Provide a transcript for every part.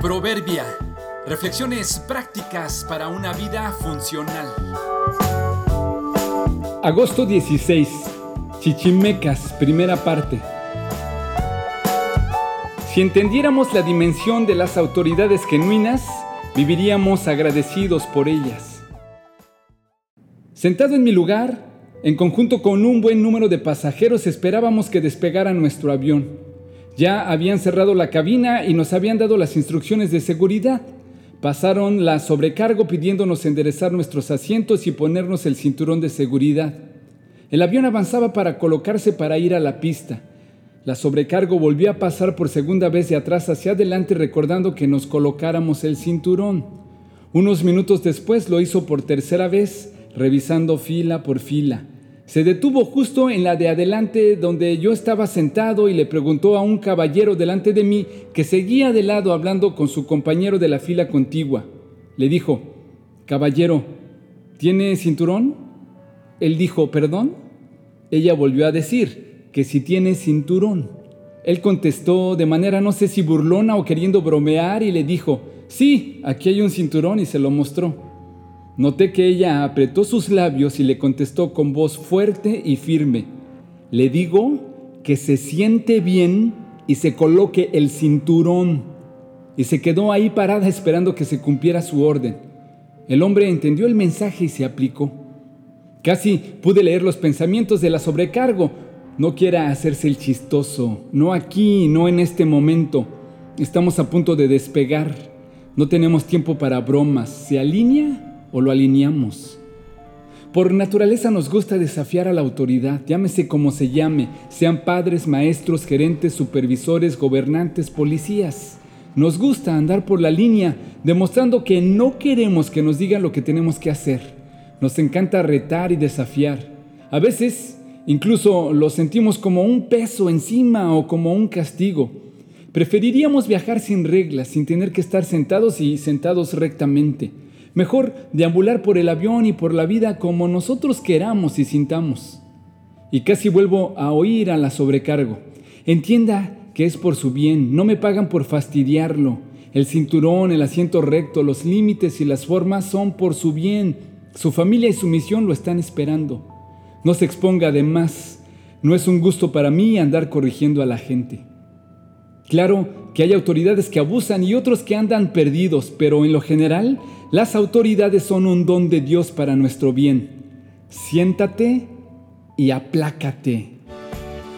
Proverbia. Reflexiones prácticas para una vida funcional. Agosto 16. Chichimecas, primera parte. Si entendiéramos la dimensión de las autoridades genuinas, viviríamos agradecidos por ellas. Sentado en mi lugar, en conjunto con un buen número de pasajeros, esperábamos que despegara nuestro avión. Ya habían cerrado la cabina y nos habían dado las instrucciones de seguridad. Pasaron la sobrecargo pidiéndonos enderezar nuestros asientos y ponernos el cinturón de seguridad. El avión avanzaba para colocarse para ir a la pista. La sobrecargo volvió a pasar por segunda vez de atrás hacia adelante recordando que nos colocáramos el cinturón. Unos minutos después lo hizo por tercera vez, revisando fila por fila. Se detuvo justo en la de adelante donde yo estaba sentado y le preguntó a un caballero delante de mí que seguía de lado hablando con su compañero de la fila contigua. Le dijo, Caballero, ¿tiene cinturón? Él dijo, ¿perdón? Ella volvió a decir que si tiene cinturón. Él contestó de manera no sé si burlona o queriendo bromear y le dijo, sí, aquí hay un cinturón y se lo mostró. Noté que ella apretó sus labios y le contestó con voz fuerte y firme. Le digo que se siente bien y se coloque el cinturón. Y se quedó ahí parada esperando que se cumpliera su orden. El hombre entendió el mensaje y se aplicó. Casi pude leer los pensamientos de la sobrecargo. No quiera hacerse el chistoso, no aquí, no en este momento. Estamos a punto de despegar. No tenemos tiempo para bromas. ¿Se alinea? O lo alineamos. Por naturaleza nos gusta desafiar a la autoridad, llámese como se llame, sean padres, maestros, gerentes, supervisores, gobernantes, policías. Nos gusta andar por la línea, demostrando que no queremos que nos digan lo que tenemos que hacer. Nos encanta retar y desafiar. A veces incluso lo sentimos como un peso encima o como un castigo. Preferiríamos viajar sin reglas, sin tener que estar sentados y sentados rectamente. Mejor deambular por el avión y por la vida como nosotros queramos y sintamos. Y casi vuelvo a oír a la sobrecargo. Entienda que es por su bien, no me pagan por fastidiarlo. El cinturón, el asiento recto, los límites y las formas son por su bien. Su familia y su misión lo están esperando. No se exponga de más. No es un gusto para mí andar corrigiendo a la gente. Claro que hay autoridades que abusan y otros que andan perdidos, pero en lo general las autoridades son un don de Dios para nuestro bien. Siéntate y aplácate.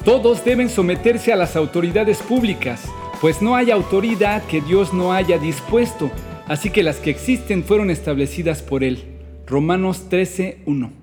Todos deben someterse a las autoridades públicas, pues no hay autoridad que Dios no haya dispuesto, así que las que existen fueron establecidas por Él. Romanos 13.1